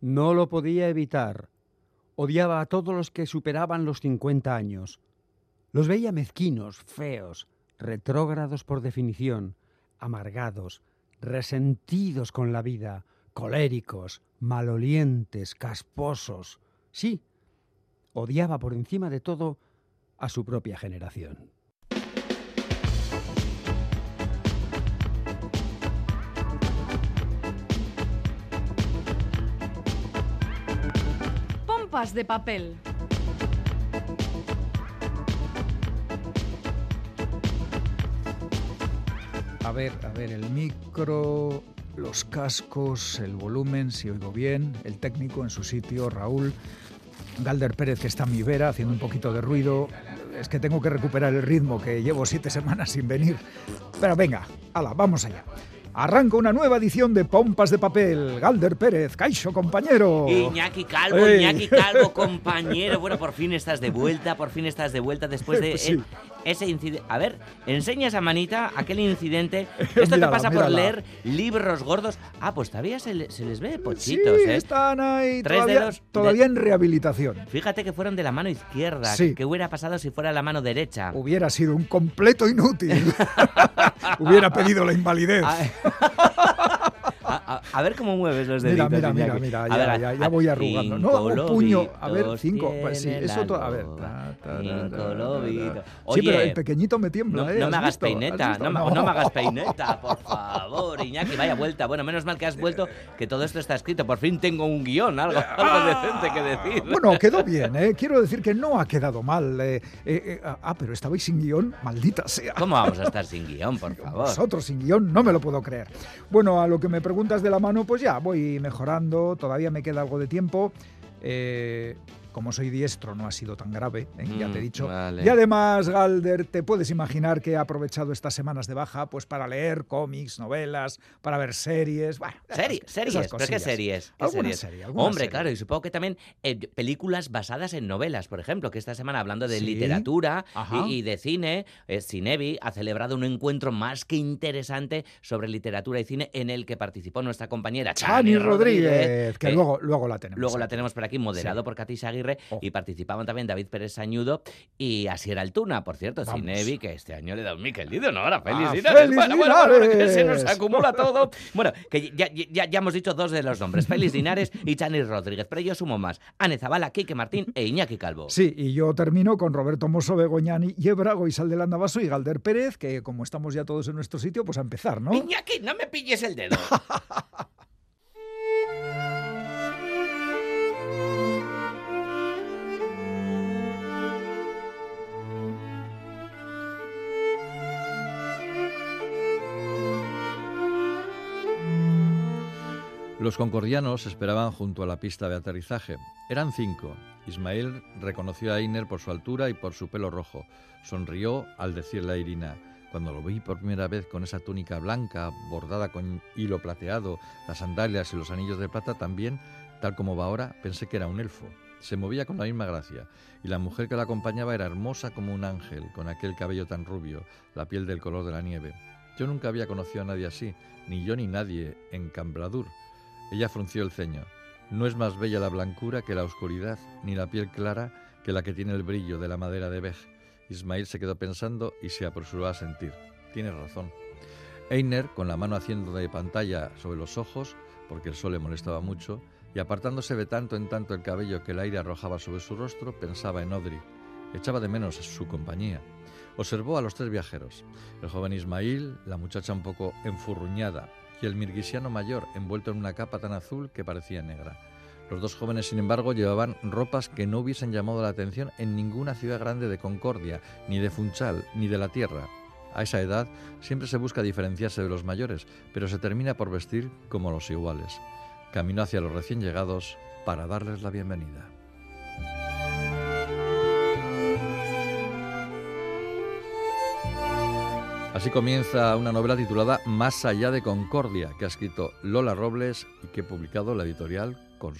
No lo podía evitar. Odiaba a todos los que superaban los 50 años. Los veía mezquinos, feos, retrógrados por definición, amargados, resentidos con la vida, coléricos, malolientes, casposos. Sí, odiaba por encima de todo a su propia generación. De papel. A ver, a ver, el micro, los cascos, el volumen, si oigo bien, el técnico en su sitio, Raúl. Galder Pérez, que está a mi vera, haciendo un poquito de ruido. Es que tengo que recuperar el ritmo, que llevo siete semanas sin venir. Pero venga, ala, vamos allá. Arranca una nueva edición de Pompas de Papel. Galder Pérez, Caixo, compañero. Iñaki Calvo, Ey. Iñaki Calvo, compañero. Bueno, por fin estás de vuelta, por fin estás de vuelta después de Pues sí. Ese incidente. A ver, enseña esa manita, aquel incidente. Esto te Mírala, pasa por leer libros gordos. Ah, pues todavía se, le- se les ve pochitos, sí, ¿eh? están ahí Tres todavía, dedos de- todavía en rehabilitación. Fíjate que fueron de la mano izquierda. Sí. ¿Qué hubiera pasado si fuera la mano derecha? Hubiera sido un completo inútil. Hubiera pedido la invalidez. A, ver cómo mueves los Mira, deditos. mira, mira, mira, A ya, ya, ya voy arrugando. No, un puño, a ver, cinco, pues sí, eso la to- a ver. ta, ta, cinco ta, ta. Sí, Oye, pero el pequeñito me tiembla, No, ¿eh? no ¿Has me hagas peineta, no, no me hagas peineta, por favor, Iñaki, vaya vuelta. Bueno, menos mal que has vuelto, que todo esto está escrito. Por fin tengo un guion, algo, algo decente que decir. Bueno, quedó bien, ¿eh? Quiero decir que no ha quedado mal. eh, eh, eh, ah, pero estabais sin guion, maldita sea. ¿Cómo vamos a estar sin guion, por favor? Vosotros sin guion, no me lo puedo creer. Bueno, a lo que me preguntas de la mano, pues ya, voy mejorando, todavía me queda algo de tiempo. Eh, como soy diestro, no ha sido tan grave, ¿eh? ya te he Mm, dicho. vale. Y además, Galder, te puedes imaginar que he aprovechado estas semanas de baja pues para leer cómics, novelas, para ver series. Bueno, esas- series, esas ¿pero qué series? ¿Qué Alguna series? serie, alguna Hombre, serie. claro, y supongo que también eh, películas basadas en novelas, por ejemplo, que esta semana hablando de Sí. literatura y, y de cine, eh, Cinevi ha celebrado un encuentro más que interesante sobre literatura y cine en el que participó nuestra compañera Chani Chani Rodríguez, que eh, luego, luego la tenemos. Luego la tenemos por aquí, moderado Sí. por Katy Aguirre, Oh. y participaban también David Pérez Sañudo y Asier Altuna, por cierto, Vamos. Cinevi, que este año le da un Miquel Lido, ¿no? Ahora, feliz ¡Ah, feliz Bueno, bueno, que se nos acumula todo. Bueno, que ya, ya, ya hemos dicho dos de los nombres, Félix Linares y Chani Rodríguez, pero yo sumo más, Ane Zabala, Quique Martín e Iñaki Calvo. Sí, y yo termino con Roberto Mosso, Begoñani, Yebrago, Isal del Andabaso y Galder Pérez, que como estamos ya todos en nuestro sitio, pues a empezar, ¿no? Iñaki, no me pilles el dedo. Los concordianos esperaban junto a la pista de aterrizaje. Eran cinco. Ismael reconoció a Einer por su altura y por su pelo rojo. Sonrió al decirle a Irina, cuando lo vi por primera vez con esa túnica blanca, bordada con hilo plateado, las sandalias y los anillos de plata, también, tal como va ahora, pensé que era un elfo. Se movía con la misma gracia, y la mujer que la acompañaba era hermosa como un ángel, con aquel cabello tan rubio, la piel del color de la nieve. Yo nunca había conocido a nadie así, ni yo ni nadie en Cambradur. Ella frunció el ceño. No es más bella la blancura que la oscuridad, ni la piel clara que la que tiene el brillo de la madera de Bej. Ismail se quedó pensando y se apresuró a sentir. Tienes razón. Einer, con la mano haciendo de pantalla sobre los ojos, porque el sol le molestaba mucho, y apartándose de tanto en tanto el cabello que el aire arrojaba sobre su rostro, pensaba en Odri. Echaba de menos su compañía. Observó a los tres viajeros, el joven Ismail, la muchacha un poco enfurruñada, y el mirguisiano mayor, envuelto en una capa tan azul que parecía negra. Los dos jóvenes, sin embargo, llevaban ropas que no hubiesen llamado la atención en ninguna ciudad grande de Concordia, ni de Funchal, ni de la Tierra. A esa edad siempre se busca diferenciarse de los mayores, pero se termina por vestir como los iguales. Caminó hacia los recién llegados para darles la bienvenida. Así comienza una novela titulada Más allá de Concordia, que ha escrito Lola Robles y que ha publicado la editorial con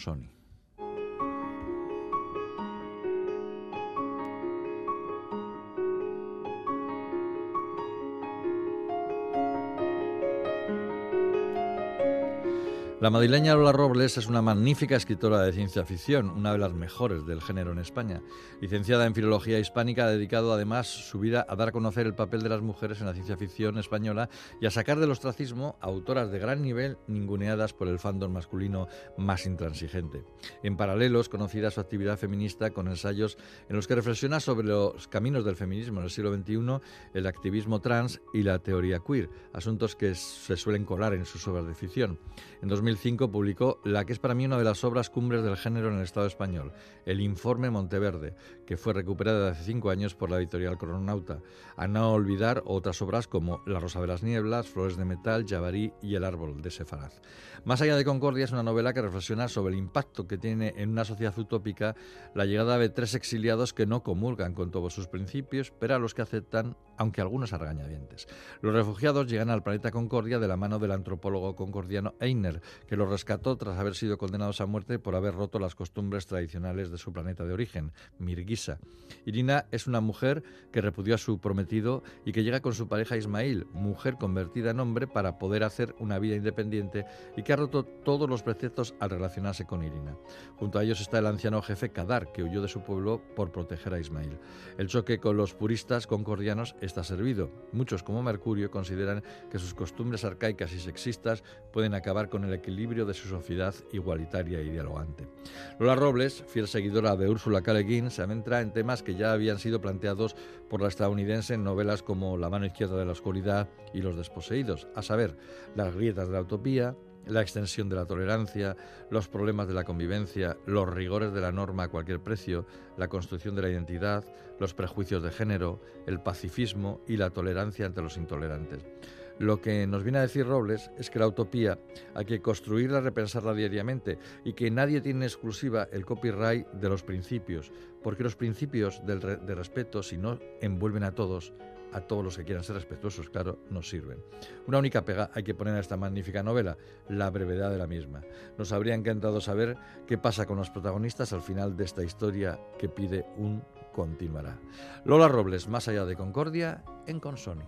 La madrileña Lola Robles es una magnífica escritora de ciencia ficción, una de las mejores del género en España. Licenciada en Filología Hispánica, ha dedicado además su vida a dar a conocer el papel de las mujeres en la ciencia ficción española y a sacar del ostracismo a autoras de gran nivel ninguneadas por el fandom masculino más intransigente. En paralelo es conocida su actividad feminista con ensayos en los que reflexiona sobre los caminos del feminismo en el siglo XXI, el activismo trans y la teoría queer, asuntos que se suelen colar en sus obras de ficción. En 2005 publicó la que es para mí una de las obras cumbres del género en el Estado español, el Informe Monteverde, que fue recuperada hace cinco años por la editorial Crononauta. A no olvidar otras obras como La Rosa de las Nieblas, Flores de Metal, Jabarí y El Árbol de Sefaraz. Más allá de Concordia es una novela que reflexiona sobre el impacto que tiene en una sociedad utópica la llegada de tres exiliados que no comulgan con todos sus principios, pero a los que aceptan, aunque algunos a. Los refugiados llegan al planeta Concordia de la mano del antropólogo concordiano Einer, que los rescató tras haber sido condenados a muerte por haber roto las costumbres tradicionales de su planeta de origen, Mirguisa. Irina es una mujer que repudió a su prometido y que llega con su pareja Ismail, mujer convertida en hombre para poder hacer una vida independiente y que ha roto todos los preceptos al relacionarse con Irina. Junto a ellos está el anciano jefe Kadar, que huyó de su pueblo por proteger a Ismail. El choque con los puristas concordianos está servido. Muchos, como Mercurio, consideran que sus costumbres arcaicas y sexistas pueden acabar con el equilibrio de su sociedad igualitaria y dialogante. Lola Robles, fiel seguidora de Úrsula K. Le Guin, se adentra en temas que ya habían sido planteados por la estadounidense en novelas como La mano izquierda de la oscuridad y Los desposeídos, a saber, Las grietas de la utopía, la extensión de la tolerancia, los problemas de la convivencia, los rigores de la norma a cualquier precio, la construcción de la identidad, los prejuicios de género, el pacifismo y la tolerancia ante los intolerantes. Lo que nos viene a decir Robles es que la utopía hay que construirla, repensarla diariamente y que nadie tiene exclusiva el copyright de los principios, porque los principios de respeto, si no envuelven a todos, a todos los que quieran ser respetuosos, claro, nos sirven. Una única pega hay que poner a esta magnífica novela, la brevedad de la misma. Nos habría encantado saber qué pasa con los protagonistas al final de esta historia que pide un continuará. Lola Robles, más allá de Concordia, en Consoni.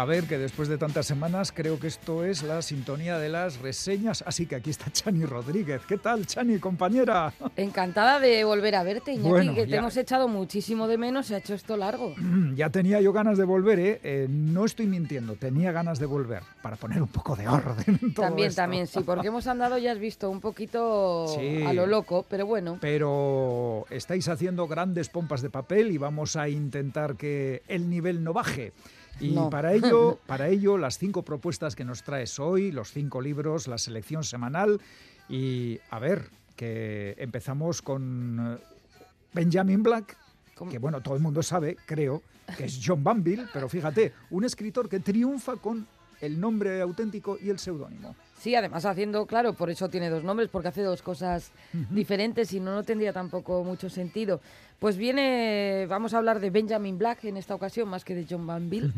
A ver, que después de tantas semanas creo que esto es la sintonía de las reseñas. Así que aquí está Chani Rodríguez. ¿Qué tal, Chani, compañera? Encantada de volver a verte, Iñaki, que te hemos echado muchísimo de menos. Se ha hecho esto largo. Ya tenía yo ganas de volver, ¿eh? ¿eh? No estoy mintiendo, tenía ganas de volver para poner un poco de orden en todo También, también, sí, porque hemos andado, ya has visto, un poquito a lo loco, pero bueno. Pero estáis haciendo grandes pompas de papel y vamos a intentar que el nivel no baje. Y para, ello, para ello, las cinco propuestas que nos traes hoy, los cinco libros, la selección semanal. Y a ver, que empezamos con eh, Benjamin Black, que bueno, todo el mundo sabe, creo, que es John Banville, pero fíjate, un escritor que triunfa con el nombre auténtico y el seudónimo. Sí, además haciendo, claro, por eso tiene dos nombres, porque hace dos cosas diferentes y no, no tendría tampoco mucho sentido. Pues viene, vamos a hablar de Benjamin Black en esta ocasión, más que de John Banville,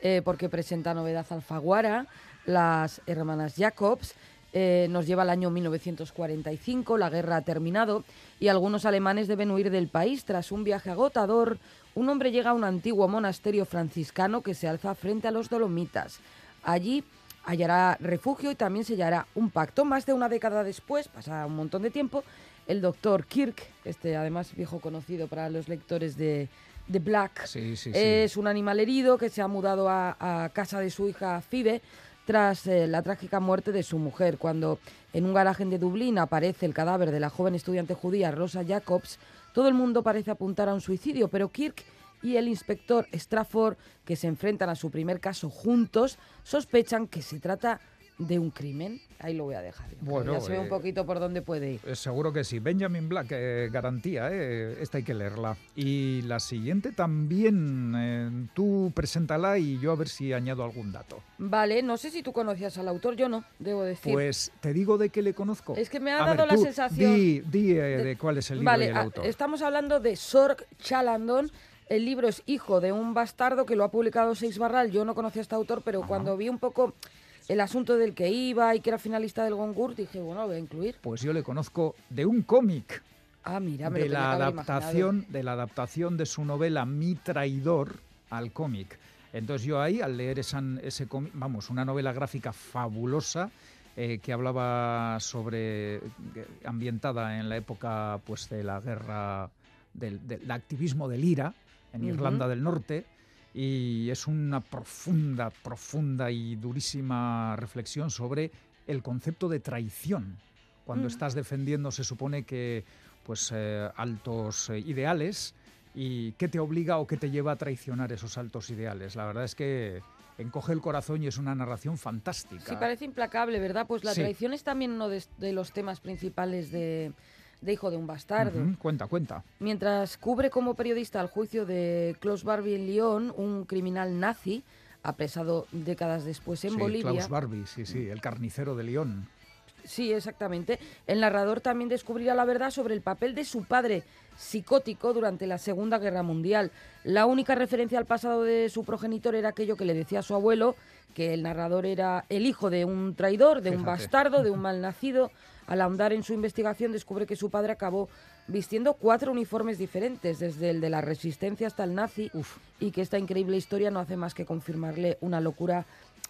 eh, porque presenta novedad Alfaguara, las hermanas Jacobs. Eh, nos lleva al año 1945, la guerra ha terminado y algunos alemanes deben huir del país. Tras un viaje agotador, un hombre llega a un antiguo monasterio franciscano que se alza frente a los Dolomitas. Allí hallará refugio y también sellará un pacto. Más de una década después, pasa un montón de tiempo, el doctor Kirk, este además viejo conocido para los lectores de, de Black, es un animal herido que se ha mudado a, casa de su hija Phoebe tras eh, la trágica muerte de su mujer. Cuando en un garaje de Dublín aparece el cadáver de la joven estudiante judía Rosa Jacobs, todo el mundo parece apuntar a un suicidio, pero Kirk y el inspector Strafford, que se enfrentan a su primer caso juntos, sospechan que se trata de un crimen. Ahí lo voy a dejar. Bueno, ya se ve un eh, poquito por dónde puede ir. Eh, seguro que sí. Benjamin Black, eh, garantía, esta hay que leerla. Y la siguiente también, tú preséntala y yo a ver si añado algún dato. Vale, no sé si tú conocías al autor, yo no, debo decir. Pues te digo de qué le conozco. Es que me ha dado la sensación... Di, de, cuál es el libro y el autor. Estamos hablando de Sorg Chalandon, el libro es hijo de un bastardo que lo ha publicado Seis Barral. Yo no conocía a este autor, pero cuando vi un poco el asunto del que iba y que era finalista del Goncourt, dije, bueno, lo voy a incluir. Pues yo le conozco de un cómic. Ah, mira, me de lo la adaptación de la adaptación de su novela Mi traidor al cómic. Entonces yo ahí al leer esa, ese cómic, vamos, una novela gráfica fabulosa eh, que hablaba sobre eh, ambientada en la época pues de la guerra del, del activismo del IRA en. Irlanda del Norte y es una profunda, profunda y durísima reflexión sobre el concepto de traición. Cuando Mm. estás defendiendo, se supone que pues eh, altos eh, ideales y qué te obliga o qué te lleva a traicionar esos altos ideales. La verdad es que encoge el corazón y es una narración fantástica. Sí, parece implacable, ¿verdad? Pues la Sí. traición es también uno de, de los temas principales de, de Hijo de un Bastardo. Cuenta, cuenta. Mientras cubre como periodista el juicio de Klaus Barbie en Lyon, un criminal nazi, apresado décadas después en sí, Bolivia. Klaus Barbie, sí, sí, el carnicero de León. Sí, exactamente. El narrador también descubrirá la verdad sobre el papel de su padre psicótico durante la Segunda Guerra Mundial. La única referencia al pasado de su progenitor era aquello que le decía a su abuelo, que el narrador era el hijo de un traidor, de un bastardo, de un malnacido. Al ahondar en su investigación descubre que su padre acabó vistiendo cuatro uniformes diferentes, desde el de la resistencia hasta el nazi, Uf. y que esta increíble historia no hace más que confirmarle una locura,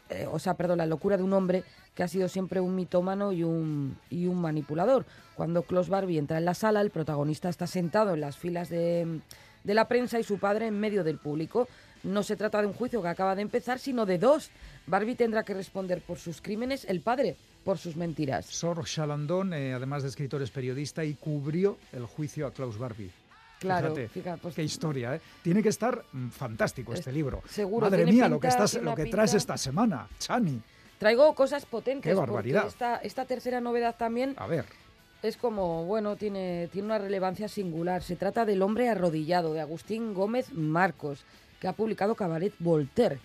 eh, o sea, perdón, la locura de un hombre que ha sido siempre un mitómano y un, y un manipulador. Cuando Klaus Barbie entra en la sala, el protagonista está sentado en las filas de, de la prensa y su padre en medio del público. No se trata de un juicio que acaba de empezar, sino de dos. Barbie tendrá que responder por sus crímenes, el padre por sus mentiras. Sor Chalandon, eh, además de escritor, es periodista y cubrió el juicio a Klaus Barbie. Claro, Fíjate, fíjate, pues- qué historia, ¿eh? Tiene que estar mm, fantástico Es- este libro. seguro, Madre mía, lo que, estás, lo que traes pinta- esta semana, Chani. Traigo cosas potentes. Qué barbaridad. Esta, esta tercera novedad también A ver, es como, bueno, tiene, tiene una relevancia singular. Se trata del hombre arrodillado, de Agustín Gómez Marcos, que ha publicado Cabaret Voltaire.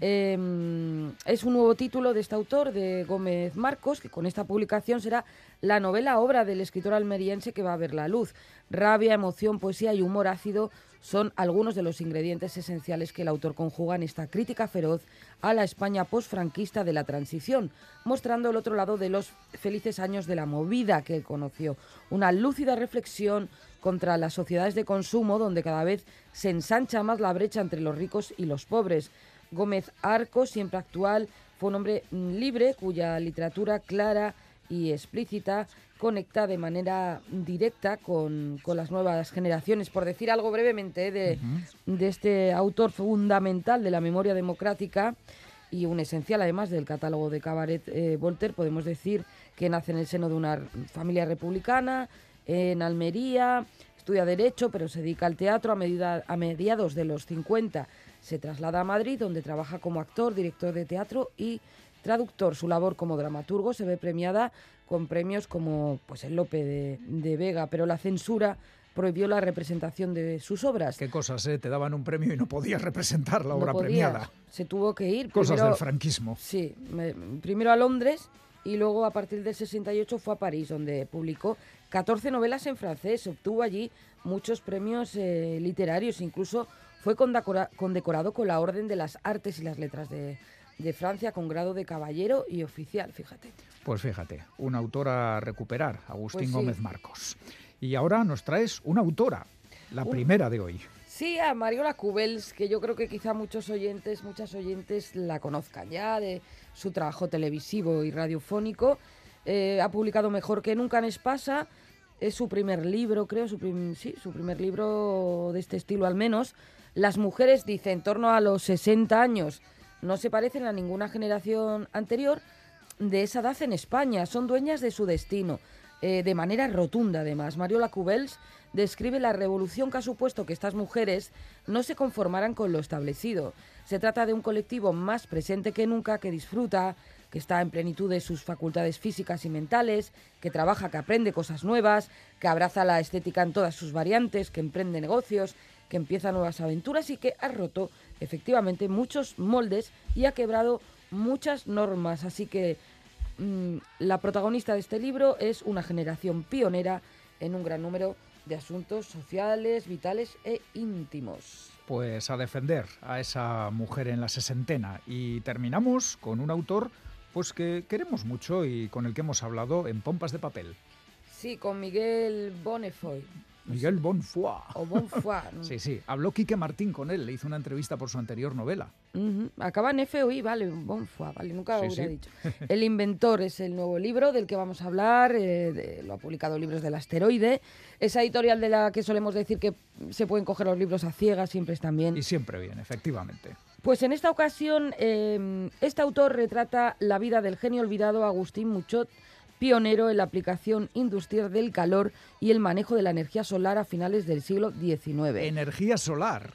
Eh, es un nuevo título de este autor, de Gómez Marcos, que con esta publicación será la novela obra del escritor almeriense que va a ver la luz. Rabia, emoción, poesía y humor ácido son algunos de los ingredientes esenciales que el autor conjuga en esta crítica feroz a la España posfranquista de la transición, mostrando el otro lado de los felices años de la movida que él conoció. Una lúcida reflexión contra las sociedades de consumo donde cada vez se ensancha más la brecha entre los ricos y los pobres. Gómez Arco, siempre actual, fue un hombre mm, libre cuya literatura clara y explícita conecta de manera directa con, con las nuevas generaciones. Por decir algo brevemente eh, de, de este autor fundamental de la memoria democrática y un esencial además del catálogo de Cabaret eh, Voltaire, podemos decir que nace en el seno de una familia republicana, en Almería, estudia Derecho, pero se dedica al teatro a, medida- a mediados de los 50. Se traslada a Madrid, donde trabaja como actor, director de teatro y traductor. Su labor como dramaturgo se ve premiada con premios como pues, el Lope de, de Vega, pero la censura prohibió la representación de sus obras. qué cosas, ¿eh? Te daban un premio y no podías representar la No obra premiada. Se tuvo que ir. Cosas primero- del franquismo. Sí, me- primero a Londres y luego a partir del 68 fue a París, donde publicó 14 novelas en francés. Obtuvo allí muchos premios eh, literarios, incluso fue condecora- condecorado con la Orden de las Artes y las Letras de, de Francia con grado de caballero y oficial, fíjate. Pues fíjate, un autor a recuperar, Agustín Pues sí. Gómez Marcos. Y ahora nos traes una autora, la Un- primera de hoy. Sí, a Mariola Cubels, que yo creo que quizá muchos oyentes, muchas oyentes la conozcan ya de su trabajo televisivo y radiofónico. Eh, ha publicado Mejor que nunca en Espasa. Es su primer libro, creo, su, sí, su primer libro de este estilo al menos. Las mujeres, dice, en torno a los 60 años, no se parecen a ninguna generación anterior de esa edad en España. Son dueñas de su destino, eh, de manera rotunda además. Mariola Cubels describe la revolución que ha supuesto que estas mujeres no se conformaran con lo establecido. Se trata de un colectivo más presente que nunca, que disfruta, que está en plenitud de sus facultades físicas y mentales, que trabaja, que aprende cosas nuevas, que abraza la estética en todas sus variantes, que emprende negocios, que empieza nuevas aventuras y que ha roto efectivamente muchos moldes y ha quebrado muchas normas. Así que mm, la protagonista de este libro es una generación pionera en un gran número de asuntos sociales, vitales e íntimos. Pues a defender a esa mujer en la sesentena. Y terminamos con un autor pues que queremos mucho y con el que hemos hablado en Pompas de Papel. Sí, con Miguel Bonefoy. Miguel Bonfoy. O Bonfoy. Sí, sí. Habló Quique Martín con él, le hizo una entrevista por su anterior novela. Acaba en FOI, vale, Bonfoy, vale, nunca lo Sí, hubiera sí. dicho. El inventor es el nuevo libro del que vamos a hablar, eh, de- lo ha publicado Libros del Asteroide, esa editorial de la que solemos decir que se pueden coger los libros a ciegas, siempre están bien. Y siempre bien, efectivamente. Pues en esta ocasión, eh, este autor retrata la vida del genio olvidado Agustín Muchot, pionero en la aplicación industrial del calor y el manejo de la energía solar a finales del siglo XIX. Energía solar.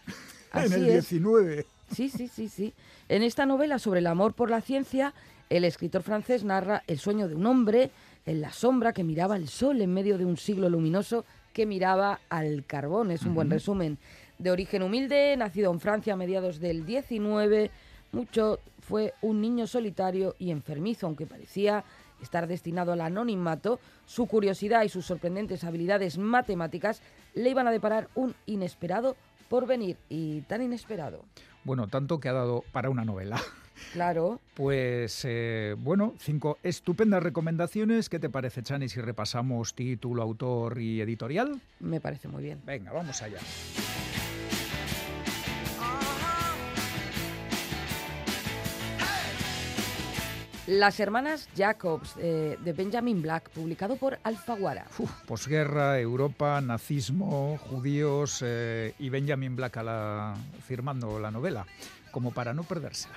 Así en el es. 19. Sí, sí, sí, sí. En esta novela sobre el amor por la ciencia, el escritor francés narra el sueño de un hombre en la sombra que miraba el sol en medio de un siglo luminoso que miraba al carbón. Es un buen resumen. De origen humilde, nacido en Francia a mediados del 19, mucho fue un niño solitario y enfermizo, aunque parecía estar destinado al anonimato, su curiosidad y sus sorprendentes habilidades matemáticas le iban a deparar un inesperado porvenir y tan inesperado. Bueno, tanto que ha dado para una novela. Claro. Pues eh, bueno, cinco estupendas recomendaciones. ¿Qué te parece, Chani, si repasamos título, autor y editorial? Me parece muy bien. Venga, vamos allá. Las hermanas Jacobs, eh, de Benjamin Black, publicado por Alfaguara. Uf, posguerra, Europa, nazismo, judíos eh, y Benjamin Black a la- firmando la novela, como para no perdérsela.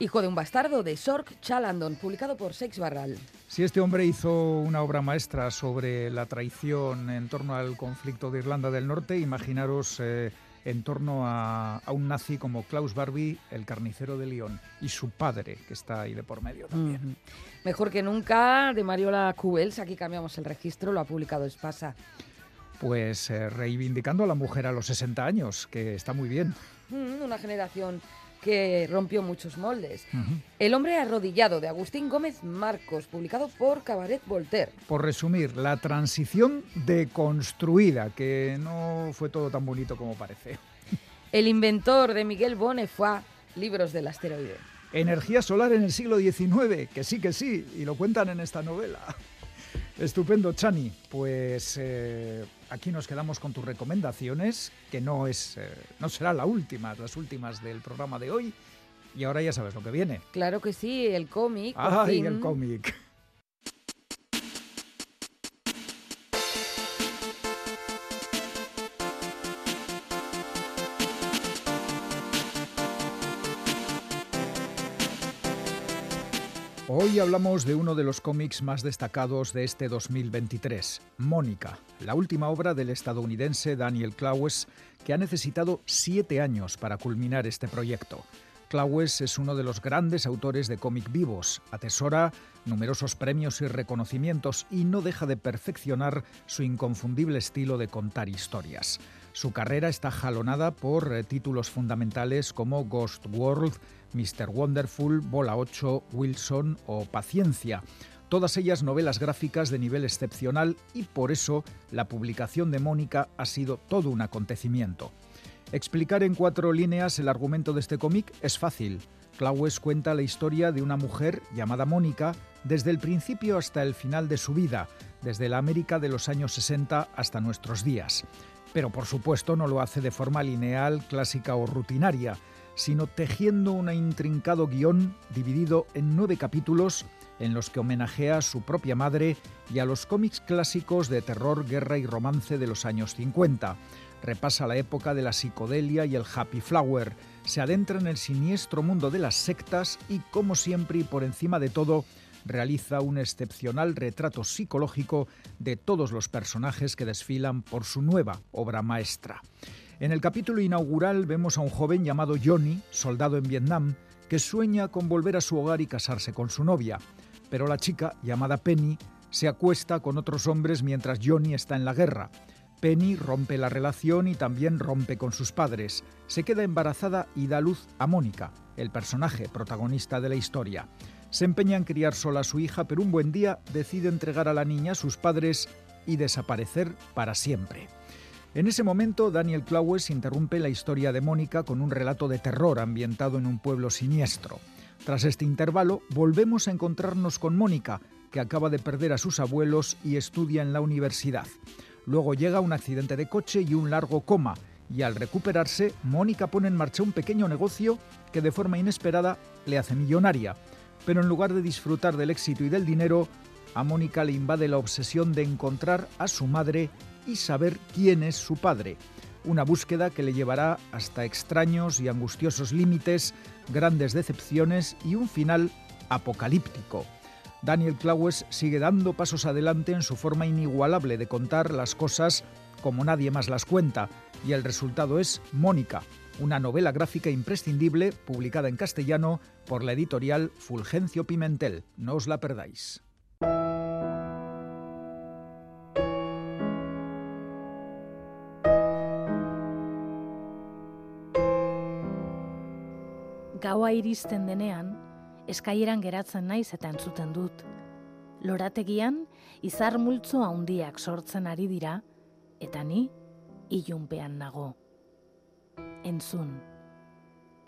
Hijo de un bastardo, de Sork Chalandon, publicado por Sex Barral. Si este hombre hizo una obra maestra sobre la traición en torno al conflicto de Irlanda del Norte, imaginaros eh, en torno a, a un nazi como Klaus Barbie, el carnicero de Lyon, y su padre, que está ahí de por medio también. Mejor que nunca, de Mariola Cubels, aquí cambiamos el registro, lo ha publicado Espasa. Pues eh, reivindicando a la mujer a los 60 años, que está muy bien. Mm, Una generación que rompió muchos moldes. El hombre arrodillado, de Agustín Gómez Marcos, publicado por Cabaret Voltaire. Por resumir, la transición deconstruida, que no fue todo tan bonito como parece. El inventor, de Miguel Bonefoy, Libros del Asteroide. Energía solar en el siglo XIX, que sí, que sí, y lo cuentan en esta novela. Estupendo, Chani. Pues eh, aquí nos quedamos con tus recomendaciones, que no, es, eh, no será la última, las últimas del programa de hoy. Y ahora ya sabes lo que viene. Claro que sí, el cómic. ¡Ay, el cómic! Hoy hablamos de uno de los cómics más destacados de este 2023, Mónica, la última obra del estadounidense Daniel Clowes, que ha necesitado siete años para culminar este proyecto. Clowes es uno de los grandes autores de cómic vivos, atesora numerosos premios y reconocimientos y no deja de perfeccionar su inconfundible estilo de contar historias. Su carrera está jalonada por eh, títulos fundamentales como Ghost World, Mr. Wonderful, Bola 8, Wilson o Paciencia. Todas ellas novelas gráficas de nivel excepcional y por eso la publicación de Mónica ha sido todo un acontecimiento. Explicar en cuatro líneas el argumento de este cómic es fácil. Claues cuenta la historia de una mujer llamada Mónica desde el principio hasta el final de su vida, desde la América de los años 60 hasta nuestros días. Pero por supuesto no lo hace de forma lineal, clásica o rutinaria, sino tejiendo un intrincado guion dividido en nueve capítulos en los que homenajea a su propia madre y a los cómics clásicos de terror, guerra y romance de los años 50 repasa la época de la psicodelia y el happy flower, se adentra en el siniestro mundo de las sectas y, como siempre y por encima de todo, realiza un excepcional retrato psicológico de todos los personajes que desfilan por su nueva obra maestra. En el capítulo inaugural vemos a un joven llamado Johnny, soldado en Vietnam, que sueña con volver a su hogar y casarse con su novia. Pero la chica, llamada Penny, se acuesta con otros hombres mientras Johnny está en la guerra. Penny rompe la relación y también rompe con sus padres. Se queda embarazada y da luz a Mónica, el personaje protagonista de la historia. Se empeña en criar sola a su hija, pero un buen día decide entregar a la niña a sus padres y desaparecer para siempre. En ese momento, Daniel Claues interrumpe la historia de Mónica con un relato de terror ambientado en un pueblo siniestro. Tras este intervalo, volvemos a encontrarnos con Mónica, que acaba de perder a sus abuelos y estudia en la universidad. Luego llega un accidente de coche y un largo coma, y al recuperarse, Mónica pone en marcha un pequeño negocio que de forma inesperada le hace millonaria. Pero en lugar de disfrutar del éxito y del dinero, a Mónica le invade la obsesión de encontrar a su madre y saber quién es su padre. Una búsqueda que le llevará hasta extraños y angustiosos límites, grandes decepciones y un final apocalíptico. Daniel Claues sigue dando pasos adelante en su forma inigualable de contar las cosas como nadie más las cuenta, y el resultado es Mónica, una novela gráfica imprescindible publicada en castellano por la editorial Fulgencio Pimentel. No os la perdáis. Gaua iristen denean, eskaieran geratzen naiz eta entzuten dut. Lorategian, izar multzo handiak sortzen ari dira, eta ni ilunpean nago. Entzun.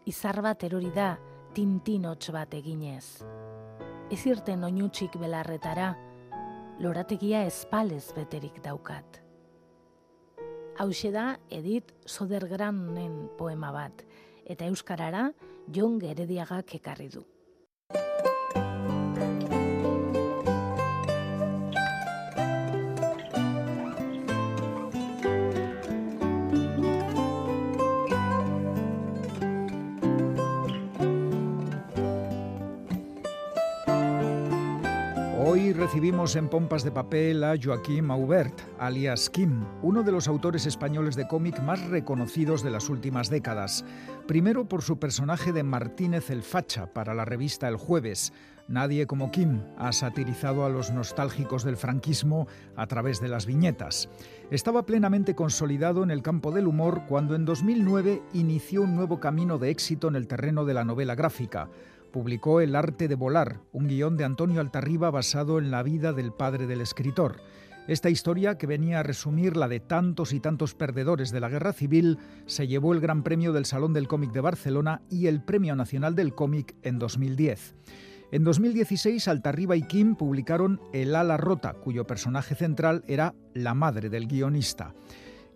Izar bat erori da tintinotx bat eginez. Ez irten oinutxik belarretara, lorategia espalez beterik daukat. Hau da Edith Sodergranen poema bat, eta Euskarara Jon Gerediagak ekarri du. Recibimos en pompas de papel a Joaquim Aubert, alias Kim, uno de los autores españoles de cómic más reconocidos de las últimas décadas. Primero por su personaje de Martínez el Facha para la revista El Jueves. Nadie como Kim ha satirizado a los nostálgicos del franquismo a través de las viñetas. Estaba plenamente consolidado en el campo del humor cuando en 2009 inició un nuevo camino de éxito en el terreno de la novela gráfica publicó El arte de volar, un guion de Antonio Altarriba basado en la vida del padre del escritor. Esta historia, que venía a resumir la de tantos y tantos perdedores de la guerra civil, se llevó el Gran Premio del Salón del Cómic de Barcelona y el Premio Nacional del Cómic en 2010. En 2016, Altarriba y Kim publicaron El ala rota, cuyo personaje central era la madre del guionista.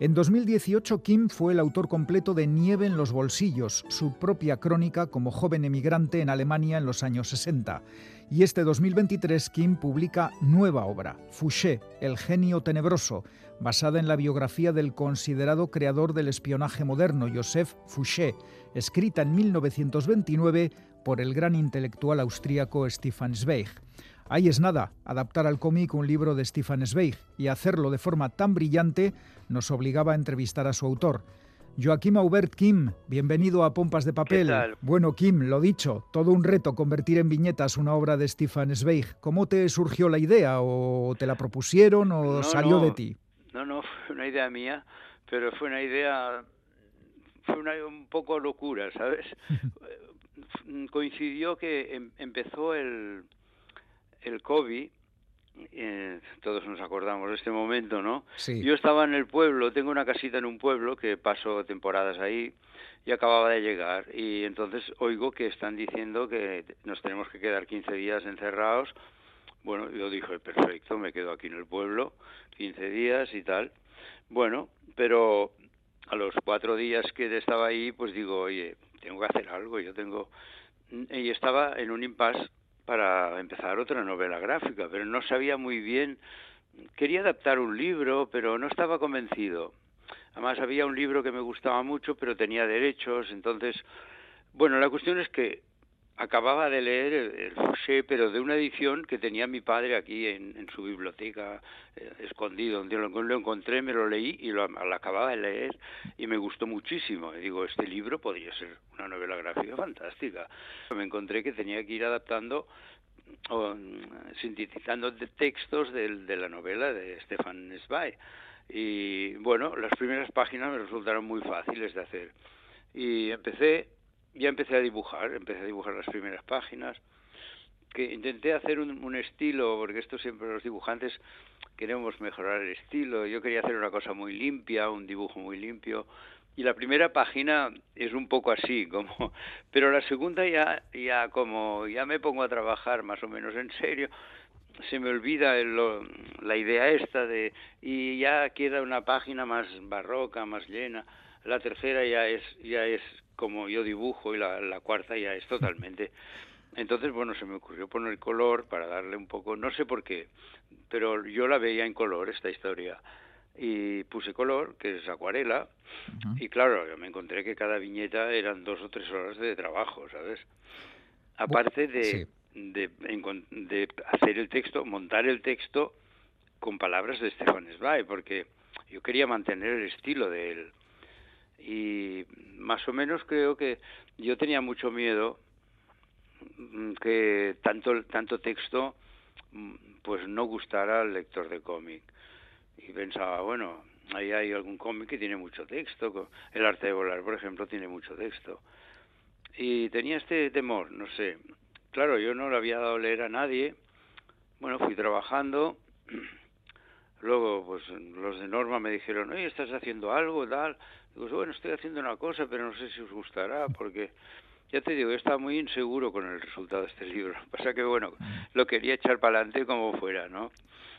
En 2018, Kim fue el autor completo de Nieve en los bolsillos, su propia crónica como joven emigrante en Alemania en los años 60. Y este 2023, Kim publica nueva obra, Fouché, El genio tenebroso, basada en la biografía del considerado creador del espionaje moderno, Joseph Fouché, escrita en 1929 por el gran intelectual austríaco Stefan Zweig. Ahí es nada, adaptar al cómic un libro de Stefan Zweig y hacerlo de forma tan brillante nos obligaba a entrevistar a su autor. Joaquim Aubert Kim, bienvenido a Pompas de Papel. Bueno, Kim, lo dicho, todo un reto convertir en viñetas una obra de Stefan Zweig. ¿Cómo te surgió la idea? ¿O te la propusieron o salió de ti? No, no, fue una idea mía, pero fue una idea, fue una, un poco locura, ¿sabes? Coincidió que em, empezó el, el COVID, eh, todos nos acordamos de este momento, ¿no? Yo estaba en el pueblo, tengo una casita en un pueblo que paso temporadas ahí y acababa de llegar y entonces oigo que están diciendo que nos tenemos que quedar 15 días encerrados. Bueno, yo dije, perfecto, me quedo aquí en el pueblo 15 días y tal. Bueno, pero a los cuatro días que estaba ahí, pues digo, oye, tengo que hacer algo, yo tengo... Y estaba en un impasse para empezar otra novela gráfica, pero no sabía muy bien. Quería adaptar un libro, pero no estaba convencido. Además había un libro que me gustaba mucho, pero tenía derechos, entonces, bueno, la cuestión es que acababa de leer el, Fouché, pero de una edición que tenía mi padre aquí en, su biblioteca, eh, escondido, donde lo, encontré, me lo leí y lo, acababa de leer y me gustó muchísimo. Y digo, este libro podría ser una novela gráfica fantástica. Me encontré que tenía que ir adaptando o sintetizando textos de, de la novela de Stefan Zweig. Y bueno, las primeras páginas me resultaron muy fáciles de hacer. Y empecé ya empecé a dibujar, empecé a dibujar las primeras páginas, que intenté hacer un, estilo, porque esto siempre los dibujantes queremos mejorar el estilo, yo quería hacer una cosa muy limpia, un dibujo muy limpio, y la primera página es un poco así, como, pero la segunda ya, ya como ya me pongo a trabajar más o menos en serio, se me olvida la idea esta de y ya queda una página más barroca, más llena. La tercera ya es ya es como yo dibujo y la, la cuarta ya es totalmente. Entonces, bueno, se me ocurrió poner color para darle un poco, no sé por qué, pero yo la veía en color esta historia y puse color, que es acuarela, y claro, yo me encontré que cada viñeta eran dos o tres horas de trabajo, ¿sabes? Aparte de, de, de, hacer el texto, montar el texto con palabras de Stefan Zweig, porque yo quería mantener el estilo de él. Y más o menos creo que yo tenía mucho miedo mm, que tanto, tanto texto mm, pues no gustara al lector de cómic y pensaba, bueno, ahí hay algún cómic que tiene mucho texto, El arte de volar, por ejemplo, tiene mucho texto. Y tenía este temor, no sé. Claro, yo no lo había dado a leer a nadie. Bueno, fui trabajando. Luego, pues los de Norma me dijeron, oye, ¿estás haciendo algo, tal? Digo, bueno, estoy haciendo una cosa, pero no sé si os gustará, porque ya te digo, estaba muy inseguro con el resultado de este libro. Pasa que, bueno, lo quería echar para adelante como fuera, ¿no?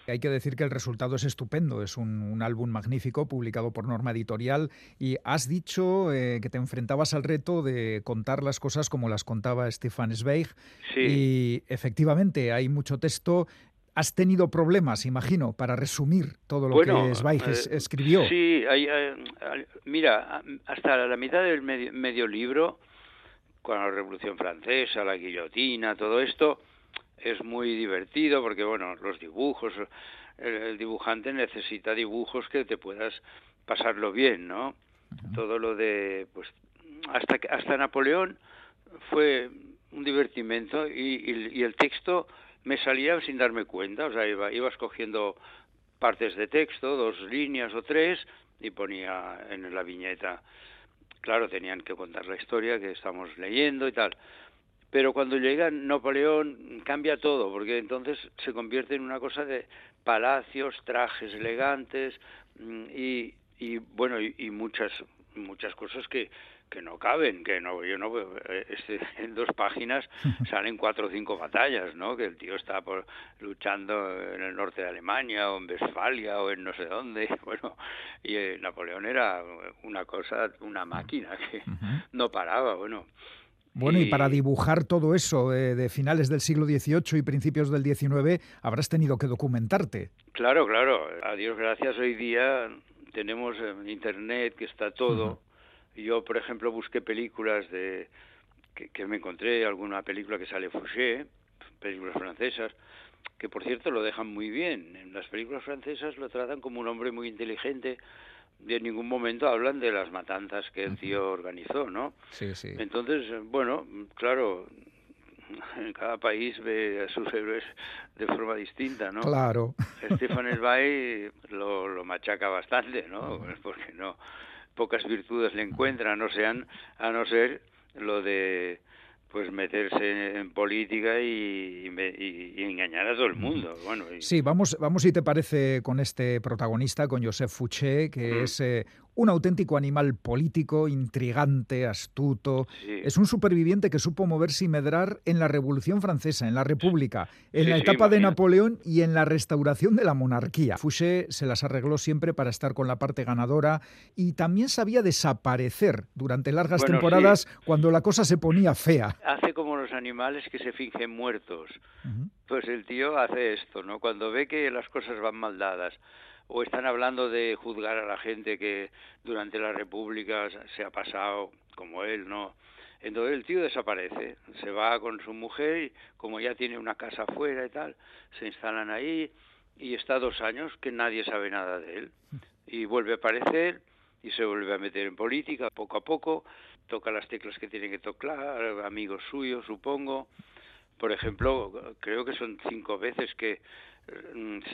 Hay que decir que el resultado es estupendo, es un, álbum magnífico publicado por Norma Editorial y has dicho eh, que te enfrentabas al reto de contar las cosas como las contaba Stefan Zweig y efectivamente hay mucho texto. Has tenido problemas, imagino, para resumir todo lo que Zweig eh, escribió. Sí, mira, hasta la mitad del medio libro, con la Revolución Francesa, la guillotina, todo esto, es muy divertido porque, bueno, los dibujos, el, dibujante necesita dibujos que te puedas pasarlo bien, ¿no? Todo lo de, pues, hasta, hasta Napoleón fue un divertimento y, y, el texto me salía sin darme cuenta, o sea, iba, escogiendo partes de texto, dos líneas o tres, y ponía en la viñeta. Claro, tenían que contar la historia que estamos leyendo y tal pero cuando llega Napoleón cambia todo, porque entonces se convierte en una cosa de palacios, trajes elegantes mm, y, y bueno, y, muchas muchas cosas que, que no caben, que no, yo no eh, este, en dos páginas salen cuatro o cinco batallas, ¿no? Que el tío está por, luchando en el norte de Alemania o en Westfalia o en no sé dónde, bueno, y eh, Napoleón era una cosa, una máquina que no paraba, bueno, bueno, y, para dibujar todo eso de finales del siglo XVIII y principios del XIX, habrás tenido que documentarte. Claro, claro. A Dios gracias, hoy día tenemos Internet, que está todo. Yo, por ejemplo, busqué películas de que, me encontré, alguna película que sale Fouché, películas francesas, que por cierto lo dejan muy bien. En las películas francesas lo tratan como un hombre muy inteligente, y en ningún momento hablan de las matanzas que el tío organizó, ¿no? Sí, sí. Entonces, bueno, claro, en cada país ve a sus héroes de forma distinta, ¿no? Claro. Stefan Zweig lo, lo machaca bastante, ¿no? Porque no pocas virtudes le encuentran, no sean a no ser lo de pues meterse en política y, engañar a todo el mundo. Bueno, Sí, vamos, vamos si te parece con este protagonista, con Joseph Fouché, que es eh, un auténtico animal político, intrigante, astuto. Es un superviviente que supo moverse y medrar en la Revolución Francesa, en la República, en la etapa de Napoleón y en la restauración de la monarquía. Fouché se las arregló siempre para estar con la parte ganadora y también sabía desaparecer durante largas temporadas cuando la cosa se ponía fea. Hace como los animales que se fingen muertos. Pues el tío hace esto, ¿no? Cuando ve que las cosas van mal dadas o están hablando de juzgar a la gente que durante la República se ha pasado como él, ¿no? Entonces el tío desaparece, se va con su mujer y como ya tiene una casa afuera y tal, se instalan ahí y está dos años que nadie sabe nada de él. Y vuelve a aparecer y se vuelve a meter en política poco a poco, toca las teclas que tiene que tocar, amigos suyos supongo. Por ejemplo, creo que son cinco veces que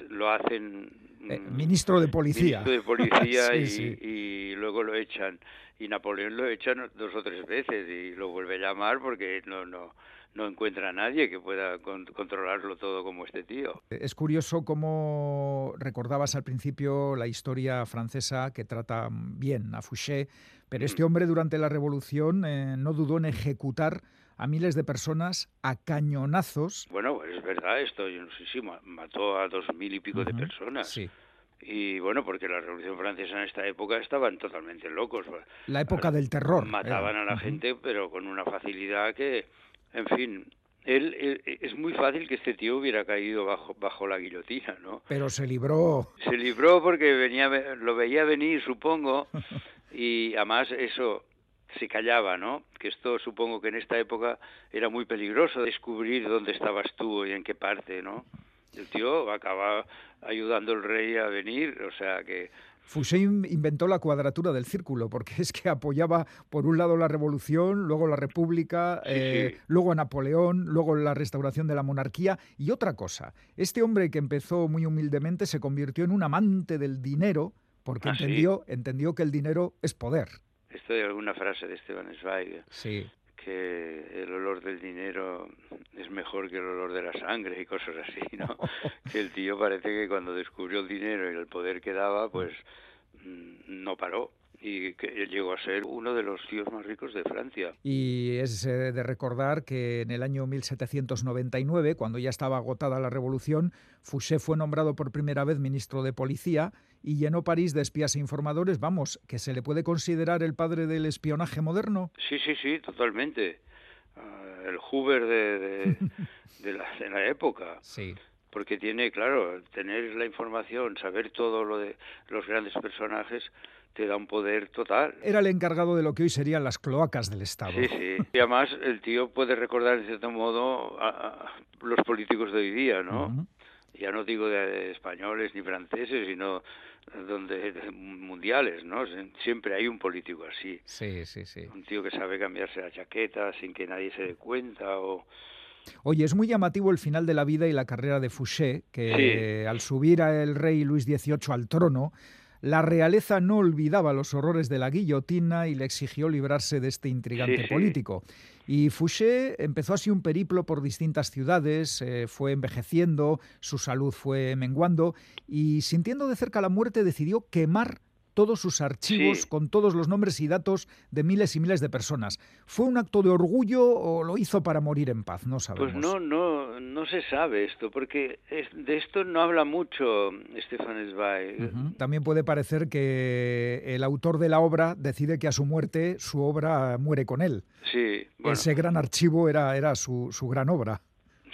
lo hacen eh, mm, ministro de policía de policía y, luego lo echan y Napoleón lo echan dos o tres veces y lo vuelve a llamar porque no no no encuentra a nadie que pueda controlarlo todo como este tío. Es curioso cómo recordabas al principio la historia francesa que trata bien a Fouché, pero este hombre durante la Revolución eh, no dudó en ejecutar a miles de personas a cañonazos. Bueno, verdad esto, yo no sé si mató a dos mil y pico de personas. Sí. Y bueno, porque la Revolución Francesa en esta época estaban totalmente locos. La época del terror. Mataban a la gente, pero con una facilidad que, en fin, él, es muy fácil que este tío hubiera caído bajo bajo la guillotina, ¿no? Pero se libró. Se libró porque venía lo veía venir, supongo, y además eso se callaba, ¿no? Que esto supongo que en esta época era muy peligroso descubrir dónde estabas tú y en qué parte, ¿no? El tío acaba ayudando al rey a venir, o sea que Fouché inventó la cuadratura del círculo, porque es que apoyaba por un lado la revolución, luego la república, eh, luego a Napoleón, luego la restauración de la monarquía y otra cosa. Este hombre que empezó muy humildemente se convirtió en un amante del dinero porque ah, entendió, entendió que el dinero es poder. Esto hay alguna frase de Esteban Zweig. Sí que el olor del dinero es mejor que el olor de la sangre y cosas así, ¿no? que el tío parece que cuando descubrió el dinero y el poder que daba, pues mm, no paró y que llegó a ser uno de los tíos más ricos de Francia. Y es eh, de recordar que en el año 1799, cuando ya estaba agotada la revolución, Fouché fue nombrado por primera vez ministro de Policía y llenó París de espías e informadores. Vamos, que se le puede considerar el padre del espionaje moderno. Sí, sí, sí, totalmente. Ah, el Hoover de, de, la, de la época. Sí porque tiene, claro, tener la información, saber todo lo de los grandes personajes, te da un poder total. Era el encargado de lo que hoy serían las cloacas del Estado. Sí, sí. Y además el tío puede recordar, en cierto modo, a, los políticos de hoy día, ¿no? Ya no digo de, españoles ni franceses, sino donde mundiales, ¿no? Siempre hay un político así. Sí, sí, sí. Un tío que sabe cambiarse la chaqueta sin que nadie se dé cuenta o... Oye, es muy llamativo el final de la vida y la carrera de Fouché, que al subir a el rey Luis XVIII al trono, la realeza no olvidaba los horrores de la guillotina y le exigió librarse de este intrigante político. Y Fouché empezó así un periplo por distintas ciudades, eh, fue envejeciendo, su salud fue menguando y sintiendo de cerca la muerte decidió quemar todos sus archivos con todos los nombres y datos de miles y miles de personas. ¿Fue un acto de orgullo o lo hizo para morir en paz? No sabemos. Pues no, no, no se sabe esto, porque de esto no habla mucho Stefan Zweig. También puede parecer que el autor de la obra decide que a su muerte su obra muere con él. Sí. Ese gran archivo era, era su, su gran obra.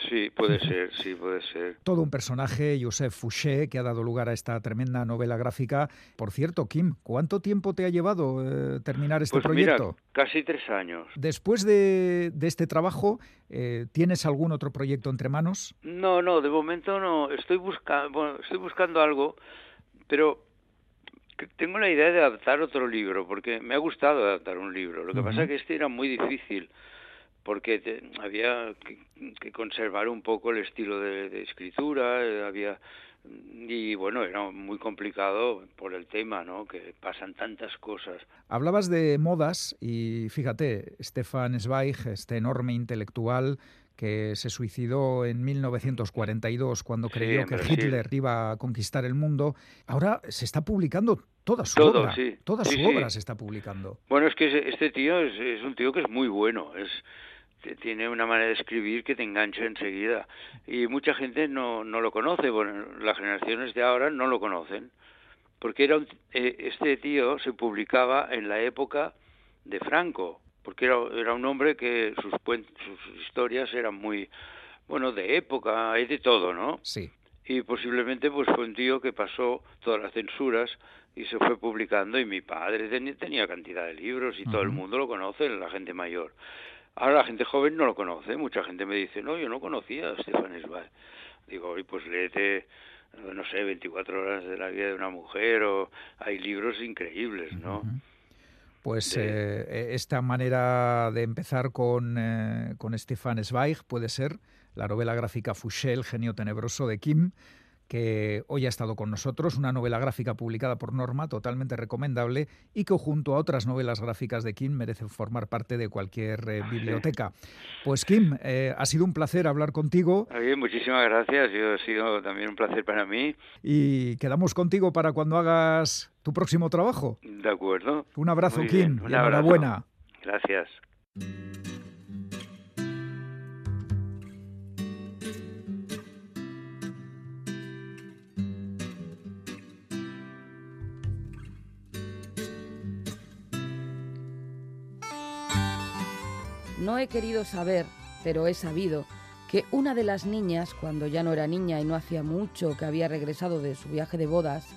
Sí, puede ser, sí, puede ser. Todo un personaje, Joseph Fouché, que ha dado lugar a esta tremenda novela gráfica. Por cierto, Kim, ¿cuánto tiempo te ha llevado eh, terminar este pues proyecto? casi tres años. Después de, este trabajo, eh, ¿tienes algún otro proyecto entre manos? No, no, de momento no. Estoy, buscando, bueno, estoy buscando algo, pero tengo la idea de adaptar otro libro, porque me ha gustado adaptar un libro. Lo que pasa es que este era muy difícil porque había que, conservar un poco el estilo de, escritura, eh, había y bueno, era muy complicado por el tema, ¿no? Que pasan tantas cosas. Hablabas de modas y fíjate, Stefan Zweig, este enorme intelectual que se suicidó en 1942 cuando creyó que Hitler iba a conquistar el mundo, ahora se está publicando toda su obra. Toda su obra se está publicando. Bueno, es que este tío es, es un tío que es muy bueno, es tiene una manera de escribir que te engancha enseguida. Y mucha gente no, no lo conoce, bueno, las generaciones de ahora no lo conocen, porque era eh, este tío se publicaba en la época de Franco, porque era, era un hombre que sus, sus historias eran muy, bueno, de época, hay de todo, ¿no? Sí. Y posiblemente pues fue un tío que pasó todas las censuras y se fue publicando y mi padre tenía, cantidad de libros y todo el mundo lo conoce, la gente mayor. Ahora la gente joven no lo conoce, mucha gente me dice, no, yo no conocía a Stefan Zweig. Digo, oye, pues léete, no sé, 24 horas de la vida de una mujer, o hay libros increíbles, ¿no? Pues eh, esta manera de empezar con, eh, con Stefan Zweig puede ser la novela gráfica Fouché, el genio tenebroso de Kim, que hoy ha estado con nosotros, una novela gráfica publicada por Norma, totalmente recomendable y que junto a otras novelas gráficas de Kim merece formar parte de cualquier eh, biblioteca. Pues Kim, eh, ha sido un placer hablar contigo. Bien, muchísimas gracias, ha sido también un placer para mí. Y quedamos contigo para cuando hagas tu próximo trabajo. De acuerdo. Un abrazo, Kim, y enhorabuena. Gracias. No he querido saber, pero he sabido, que una de las niñas, cuando ya no era niña y no hacía mucho que había regresado de su viaje de bodas,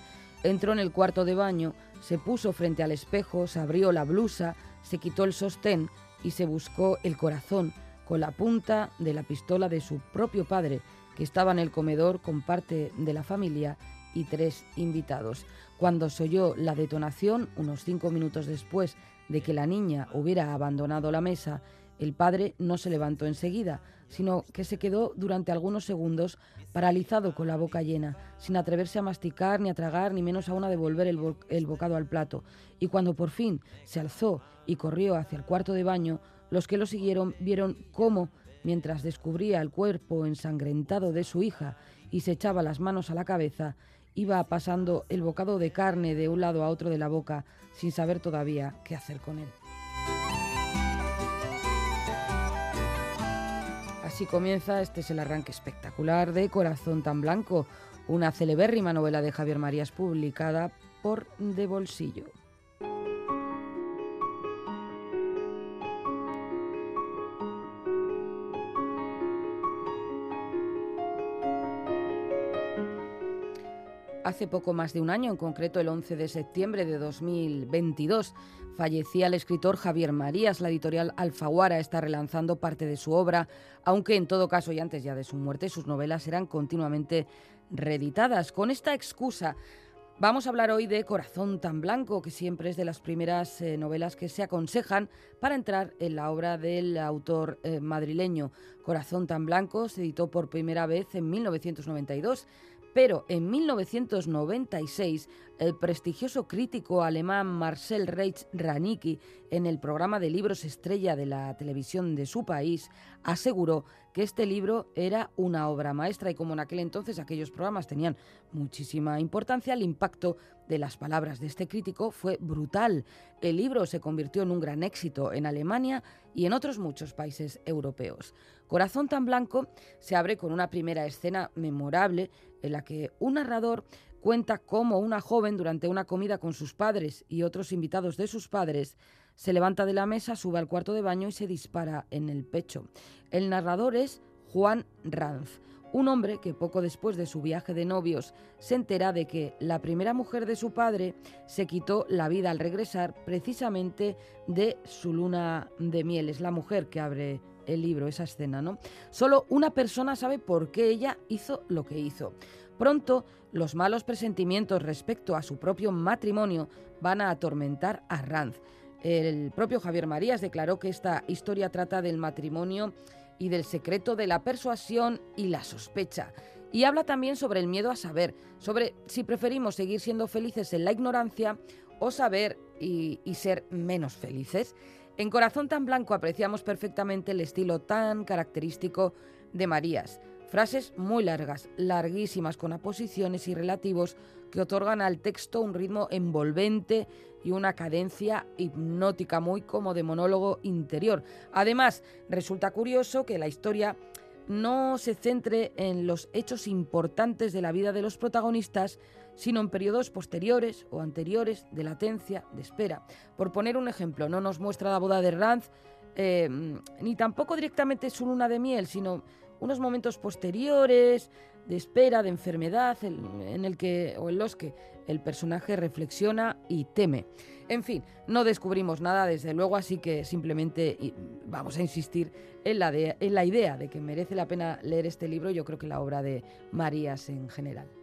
entró en el cuarto de baño, se puso frente al espejo, se abrió la blusa, se quitó el sostén y se buscó el corazón con la punta de la pistola de su propio padre, que estaba en el comedor con parte de la familia y tres invitados. Cuando se oyó la detonación, unos cinco minutos después de que la niña hubiera abandonado la mesa, el padre no se levantó enseguida, sino que se quedó durante algunos segundos paralizado con la boca llena, sin atreverse a masticar, ni a tragar, ni menos aún a devolver el, bocado al plato. Y cuando por fin se alzó y corrió hacia el cuarto de baño, los que lo siguieron vieron cómo, mientras descubría el cuerpo ensangrentado de su hija y se echaba las manos a la cabeza, iba pasando el bocado de carne de un lado a otro de la boca, sin saber todavía qué hacer con él. Así comienza, este es el arranque espectacular de Corazón tan Blanco, una celebérrima novela de Javier Marías publicada por De Bolsillo. Hace poco más de un año, en concreto el 11 de septiembre de 2022, fallecía el escritor Javier Marías. La editorial Alfaguara está relanzando parte de su obra, aunque en todo caso y antes ya de su muerte sus novelas eran continuamente reeditadas. Con esta excusa Vamos a hablar hoy de Corazón tan Blanco, que siempre es de las primeras eh, novelas que se aconsejan para entrar en la obra del autor eh, madrileño. Corazón tan Blanco se editó por primera vez en 1992 pero en 1996, el prestigioso crítico alemán Marcel Reitz Ranicki, en el programa de libros estrella de la televisión de su país, aseguró que este libro era una obra maestra y como en aquel entonces aquellos programas tenían muchísima importancia, el impacto de las palabras de este crítico fue brutal. El libro se convirtió en un gran éxito en Alemania y en otros muchos países europeos. Corazón tan blanco se abre con una primera escena memorable en la que un narrador cuenta cómo una joven durante una comida con sus padres y otros invitados de sus padres se levanta de la mesa, sube al cuarto de baño y se dispara en el pecho. El narrador es Juan Ranz, un hombre que poco después de su viaje de novios se entera de que la primera mujer de su padre se quitó la vida al regresar precisamente de su luna de miel. Es la mujer que abre el libro, esa escena, ¿no? Solo una persona sabe por qué ella hizo lo que hizo. Pronto, los malos presentimientos respecto a su propio matrimonio van a atormentar a Ranz. El propio Javier Marías declaró que esta historia trata del matrimonio y del secreto de la persuasión y la sospecha. Y habla también sobre el miedo a saber, sobre si preferimos seguir siendo felices en la ignorancia o saber y, y ser menos felices. En Corazón tan Blanco apreciamos perfectamente el estilo tan característico de Marías. Frases muy largas, larguísimas, con aposiciones y relativos que otorgan al texto un ritmo envolvente y una cadencia hipnótica, muy como de monólogo interior. Además, resulta curioso que la historia no se centre en los hechos importantes de la vida de los protagonistas, sino en periodos posteriores o anteriores de latencia, de espera. Por poner un ejemplo, no nos muestra la boda de Ranz, eh, ni tampoco directamente su luna de miel, sino unos momentos posteriores de espera, de enfermedad, en, el que o en los que el personaje reflexiona y teme. En fin, no descubrimos nada desde luego, así que simplemente vamos a insistir en la, en la idea de que merece la pena leer este libro, yo creo que la obra de Marías en general.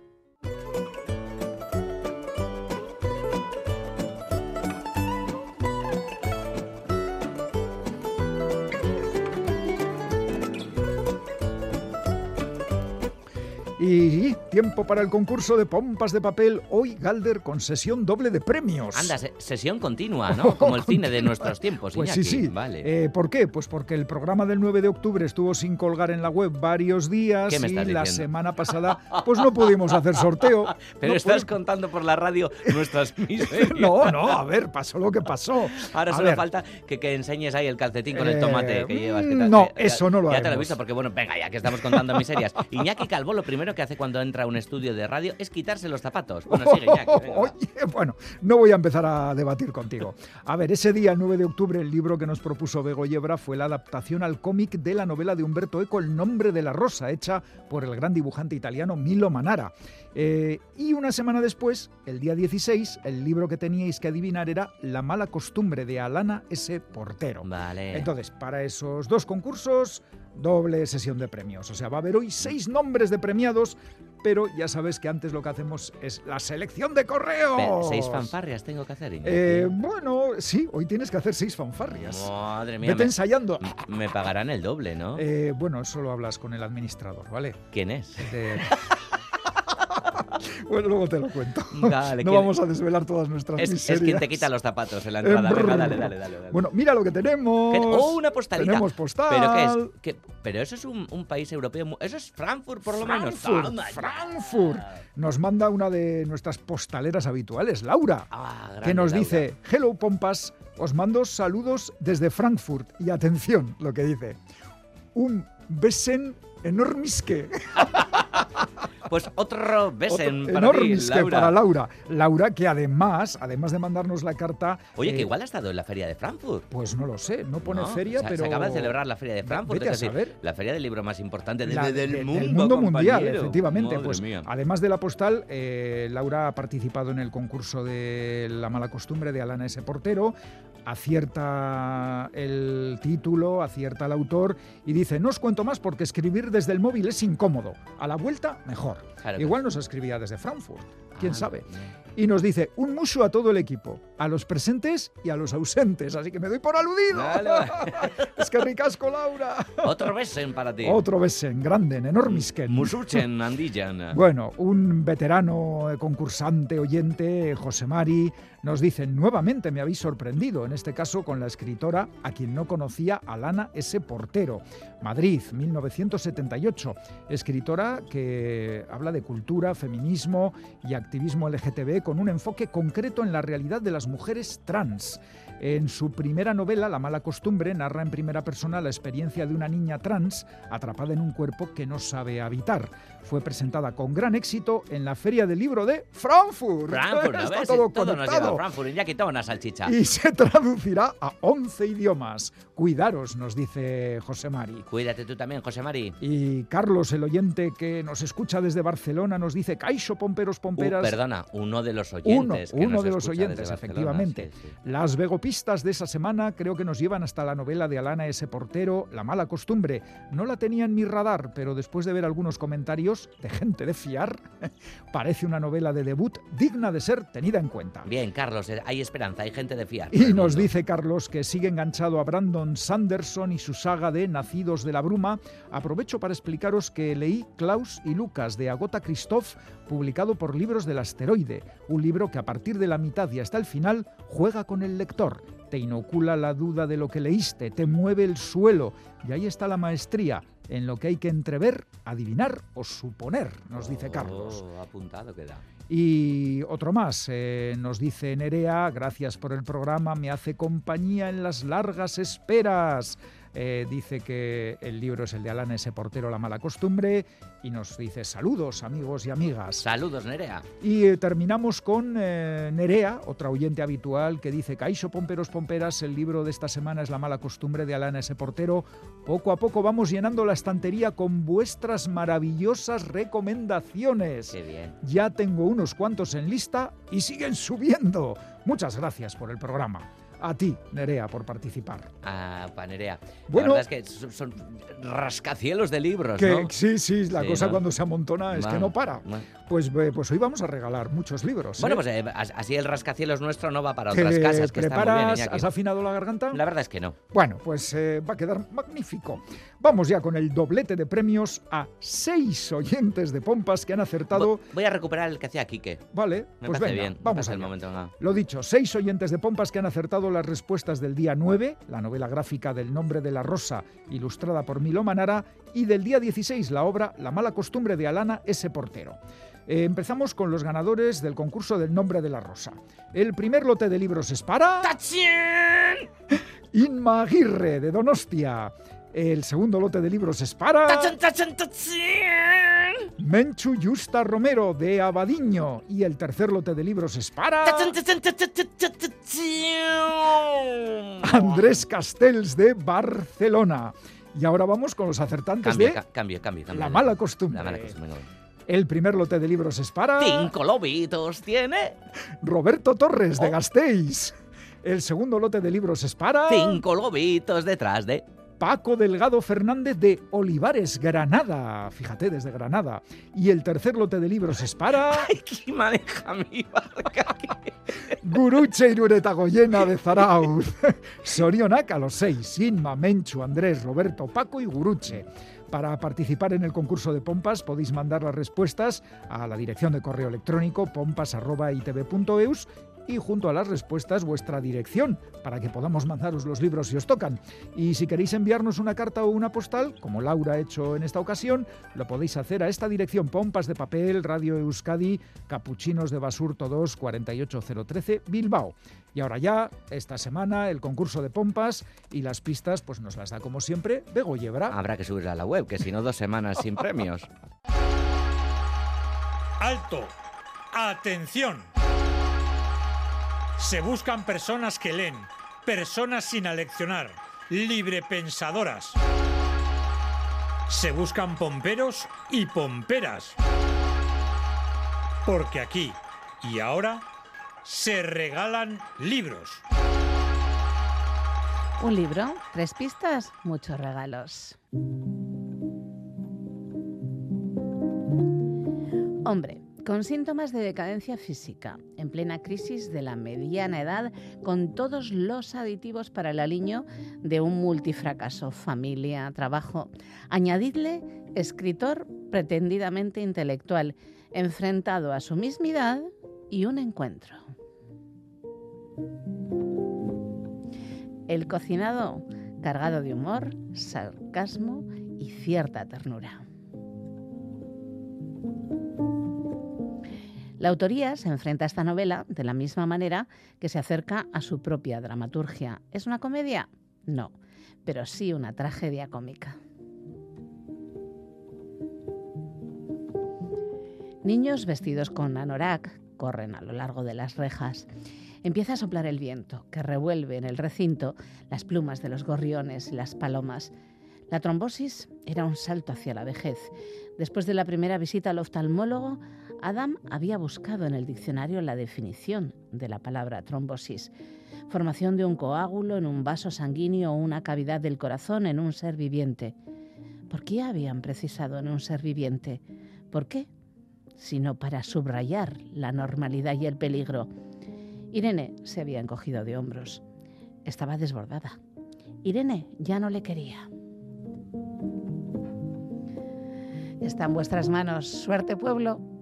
Y tiempo para el concurso de pompas de papel. Hoy Galder con sesión doble de premios. Anda, sesión continua, ¿no? Como el cine de nuestros tiempos. Pues sí, sí. Vale. Eh, ¿Por qué? Pues porque el programa del 9 de octubre estuvo sin colgar en la web varios días ¿Qué me y la semana pasada pues no pudimos hacer sorteo. Pero estás contando por la radio nuestras miserias. no, no, a ver, pasó lo que pasó. Ahora solo falta que, que, enseñes ahí el calcetín con el tomate que eh, llevas. no, eso no lo Ya te lo he visto porque, bueno, venga, ya que estamos contando miserias. Iñaki Calvo lo primero que hace cuando entra a un estudio de radio es quitarse los zapatos. Bueno, sigue Oye, bueno, no voy a empezar a debatir contigo. A ver, ese día, el 9 de octubre, el libro que nos propuso Bego Yebra fue la adaptación al cómic de la novela de Humberto Eco, El nombre de la rosa, hecha por el gran dibujante italiano Milo Manara. Eh, y una semana después, el día 16, el libro que teníais que adivinar era La mala costumbre de Alana S. Portero. Vale. Entonces, para esos dos concursos, doble sesión de premios. O sea, va a haber hoy seis nombres de premiados, pero ya sabes que antes lo que hacemos es la selección de correos. ¿Seis fanfarrias tengo que hacer? Eh, bueno, sí, hoy tienes que hacer seis fanfarrias. Madre mía. Vete ensayando. Me pagarán el doble, ¿no? Eh, bueno, solo hablas con el administrador, ¿vale? ¿Quién es? Bueno, luego te lo cuento. no vamos a desvelar todas nuestras es, miserias. Es quien te quita los zapatos en la entrada. Venga, dale, dale, dale, Bueno, mira lo que tenemos. Oh, una postalita. Tenemos postal. ¿Pero qué es? ¿Qué? Pero eso es un, un, país europeo. Eso es Frankfurt, por lo menos. Frankfurt. Nos manda una de nuestras postaleras habituales, Laura, ah, que nos dice: Hello, pompas. Os mando saludos desde Frankfurt. Y atención, lo que dice. Un besen enormisque. Pues otro besen para Laura. para Laura. Laura, que además, además de mandarnos la carta... Oye, que eh, igual ha estado en la feria de Frankfurt. Pues no lo sé, no pone feria, pero... Se acaba de celebrar la feria de Frankfurt, es decir, la feria del libro más importante del, mundo, del mundo mundial, efectivamente. pues además de la postal, eh, Laura ha participado en el concurso de La mala costumbre de Alana S. Portero, acierta el título, acierta el autor y dice, no os cuento más porque escribir desde el móvil es incómodo. A la vuelta, mejor. Igual nos escribía desde Frankfurt, quién ah, sabe. Y nos dice, un mucho a todo el equipo, a los presentes y a los ausentes. Así que me doy por aludido. es que ricasco, Laura. Otro besen para ti. Otro besen, grande, enormisken. Musuchen, andillan. Bueno, un veterano concursante, oyente, José Mari, nos dice, nuevamente me habéis sorprendido, en este caso con la escritora a quien no conocía, Alana S. Portero. Madrid, 1978. Escritora que habla de cultura, feminismo y activismo LGTB con un enfoque concreto en la realidad de las mujeres trans. En su primera novela, La mala costumbre, narra en primera persona la experiencia de una niña trans atrapada en un cuerpo que no sabe habitar. Fue presentada con gran éxito en la Feria del Libro de Frankfurt. Frankfurt, Está todo, todo nos lleva a Frankfurt, ya quitó una salchicha. Y se traducirá a 11 idiomas. Cuidaros, nos dice José Mari. Cuídate tú también, José Mari. Y Carlos, el oyente que nos escucha desde Barcelona, nos dice, Caixo, pomperos, pomperas... Uh, perdona, uno de los oyentes. Uno, uno de los oyentes, efectivamente. Las vegopistas de esa semana creo que nos llevan hasta la novela de Alana S. Portero, La mala costumbre. No la tenía en mi radar, pero después de ver algunos comentarios, de gente de fiar, parece una novela de debut digna de ser tenida en cuenta. Bien, Carlos, eh, hay esperanza, hay gente de fiar. Y nos dice Carlos que sigue enganchado a Brandon Sanderson y su saga de Nacidos de la Bruma. Aprovecho para explicaros que leí Klaus y Lucas de Agota Christoph, publicado por Libros del Asteroide, un libro que a partir de la mitad y hasta el final juega con el lector te inocula la duda de lo que leíste, te mueve el suelo. Y ahí está la maestría, en lo que hay que entrever, adivinar o suponer, nos dice Carlos. Oh, apuntado queda. Y otro más, eh, nos dice Nerea, gracias por el programa, me hace compañía en las largas esperas. Eh, dice que el libro es el de Alan S. Portero, La mala costumbre, y nos dice saludos amigos y amigas. Saludos, Nerea. Y eh, terminamos con eh, Nerea, otra oyente habitual, que dice, Caixo Pomperos Pomperas, el libro de esta semana es La mala costumbre de Alan S. Portero. Poco a poco vamos llenando la estantería con vuestras maravillosas recomendaciones. Qué bien. Ya tengo unos cuantos en lista y siguen subiendo. Muchas gracias por el programa. A ti, Nerea, por participar. Ah, pa Nerea. Bueno, la verdad es que son, rascacielos de libros, ¿no? Sí, sí, la cosa cuando se amontona es que no para. Pues, eh, pues hoy vamos a regalar muchos libros. Bueno, ¿eh? pues eh, así el rascacielos nuestro no va para otras casas, que preparas? ¿Has afinado la garganta? La verdad es que no. Bueno, pues va a quedar magnífico. Vamos ya con el doblete de premios a seis oyentes de Pompas que han acertado. Voy a recuperar el que hacía Quique. Vale, me pues venga, bien. Vamos al momento. Lo dicho, seis oyentes de Pompas que han acertado las respuestas del día 9, la novela gráfica del nombre de la rosa, ilustrada por Milo Manara, y del día 16, la obra La mala costumbre de Alana S. Portero. Eh, empezamos con los ganadores del concurso del nombre de la rosa. El primer lote de libros es para... Inma Aguirre, de Donostia. El segundo lote de libros es para... Menchu Justa Romero de Abadiño. Y el tercer lote de libros es para... Andrés Castells de Barcelona. Y ahora vamos con los acertantes de... Cambio, cambio, La mala costumbre. La mala costumbre. El primer lote de libros es para... Cinco lobitos tiene. Roberto Torres de oh. Gasteiz. El segundo lote de libros es para... Cinco lobitos detrás de... Paco Delgado Fernández de Olivares, Granada. Fíjate, desde Granada. Y el tercer lote de libros es para... ¡Ay, qué maneja mi barca! Guruche Irureta Goyena de Zarauz. Sorionac a los seis. Inma, Menchu, Andrés, Roberto, Paco y Guruche. Para participar en el concurso de pompas podéis mandar las respuestas a la dirección de correo electrónico pompas.itv.eus y junto a las respuestas vuestra dirección para que podamos mandaros los libros si os tocan. Y si queréis enviarnos una carta o una postal, como Laura ha hecho en esta ocasión, lo podéis hacer a esta dirección Pompas de Papel, Radio Euskadi, Capuchinos de Basurto 2, 48013, Bilbao. Y ahora ya, esta semana, el concurso de pompas y las pistas, pues nos las da como siempre Bego Yebra. Habrá que subirla a la web, que si no, dos semanas sin premios. ¡Alto! ¡Atención! Se buscan personas que leen, personas sin aleccionar, librepensadoras. Se buscan pomperos y pomperas. Porque aquí y ahora se regalan libros. Un libro, tres pistas, muchos regalos. Hombre, con síntomas de decadencia física, en plena crisis de la mediana edad, con todos los aditivos para el aliño de un multifracaso, familia, trabajo. Añadidle escritor pretendidamente intelectual, enfrentado a su mismidad y un encuentro. El cocinado cargado de humor, sarcasmo y cierta ternura. La autoría se enfrenta a esta novela de la misma manera que se acerca a su propia dramaturgia. ¿Es una comedia? No, pero sí una tragedia cómica. Niños vestidos con anorak corren a lo largo de las rejas. Empieza a soplar el viento, que revuelve en el recinto las plumas de los gorriones y las palomas. La trombosis era un salto hacia la vejez. Después de la primera visita al oftalmólogo, Adam había buscado en el diccionario la definición de la palabra trombosis, formación de un coágulo en un vaso sanguíneo o una cavidad del corazón en un ser viviente. ¿Por qué habían precisado en un ser viviente? ¿Por qué? Sino para subrayar la normalidad y el peligro. Irene se había encogido de hombros. Estaba desbordada. Irene ya no le quería. Está en vuestras manos. Suerte, pueblo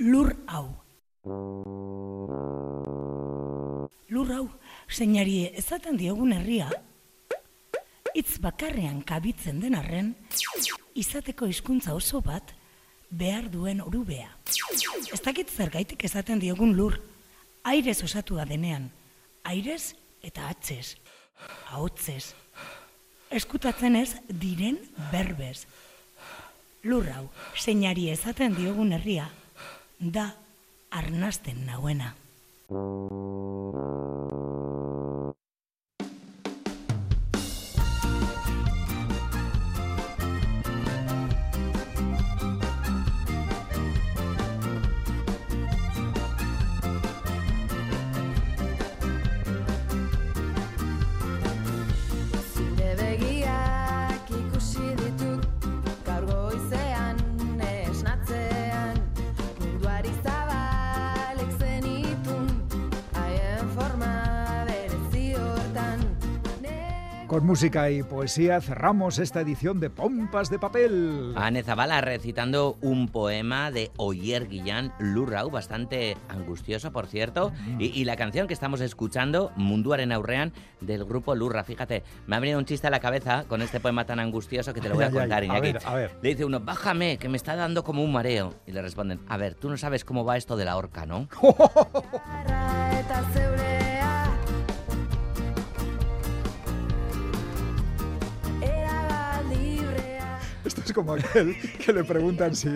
lur hau. Lur hau, zeinarie ezaten diogun herria, hitz bakarrean kabitzen den arren, izateko hizkuntza oso bat behar duen orubea. Ez dakit zergaitik ezaten diogun lur, airez osatu da denean, airez eta atzez, ahotzez, eskutatzen ez diren berbez. Lur hau, zeinari ezaten diogun herria, da arnasten nauena. Con música y poesía cerramos esta edición de Pompas de Papel. Anne Zavala recitando un poema de Oyer Guillán Lurrau, bastante angustioso, por cierto. Mm. Y, la canción que estamos escuchando, Munduaren Aurrean, del grupo Lurra. Fíjate, me ha venido un chiste a la cabeza con este poema tan angustioso que te lo voy a contar, Iñaki. A ver, Le dice uno, bájame, que me está dando como un mareo. Y le responden, a ver, tú no sabes cómo va esto de la horca, ¿no? Esto es como aquel que le preguntan si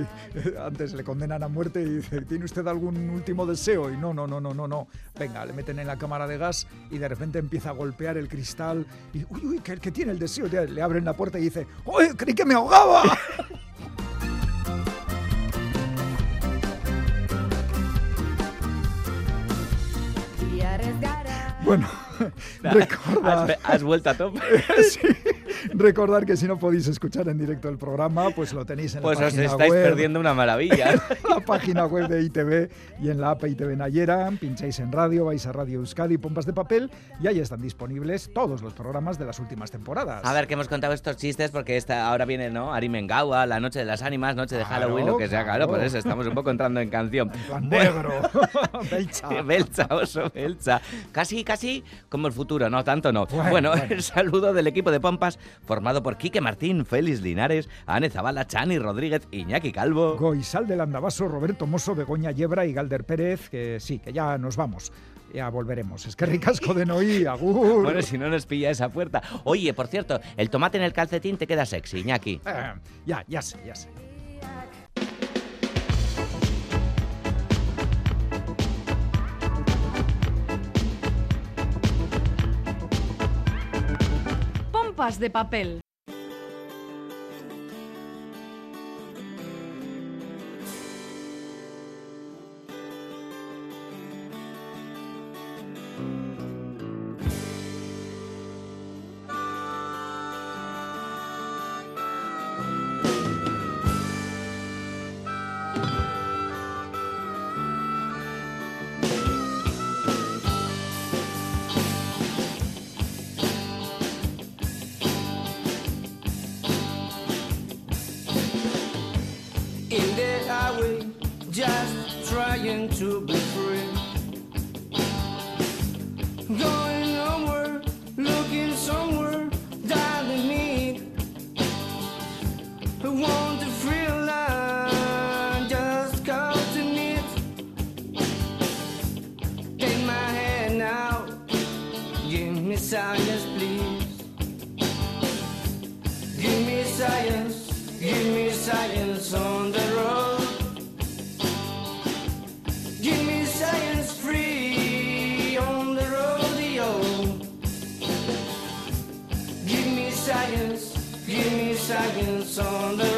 antes le condenan a muerte y dice, ¿tiene usted algún último deseo? Y no, no, no, no, no, no. Venga, le meten en la cámara de gas y de repente empieza a golpear el cristal y, uy, uy, que, que tiene el deseo. Le abren la puerta y dice, ¡Uy, creí que me ahogaba! Bueno, recordar... Has, vuelto a top. sí, recordar que si no podéis escuchar en directo el programa, pues lo tenéis en la página web. Pues os estáis perdiendo una maravilla. la página web de ITV y en la app ITV Nayera. Pincháis en radio, vais a Radio Euskadi, Pompas de Papel y ahí están disponibles todos los programas de las últimas temporadas. A ver, que hemos contado estos chistes porque esta, ahora viene, ¿no? Ari Mengawa, La Noche de las Ánimas, Noche de Halloween, lo que sea, claro, por eso estamos un poco entrando en canción. negro. Belcha. Belcha, oso, Belcha. Casi, casi como el futuro, no tanto no. Bueno, el saludo del equipo de Pompas formado por Quique Martín, Félix Linares, Ane Zabala, Chani Rodríguez, Iñaki Calvo. Goizal del Andabaso, Roberto Mosso, Begoña Yebra y Galder Pérez, que sí, que ya nos vamos ya volveremos. Es que ricasco de Noí, agur. Bueno, si no nos pilla esa puerta. Oye, por cierto, el tomate en el calcetín te queda sexy, Iñaki. Eh, ya, ya sé, ya sé. De papel. Science on the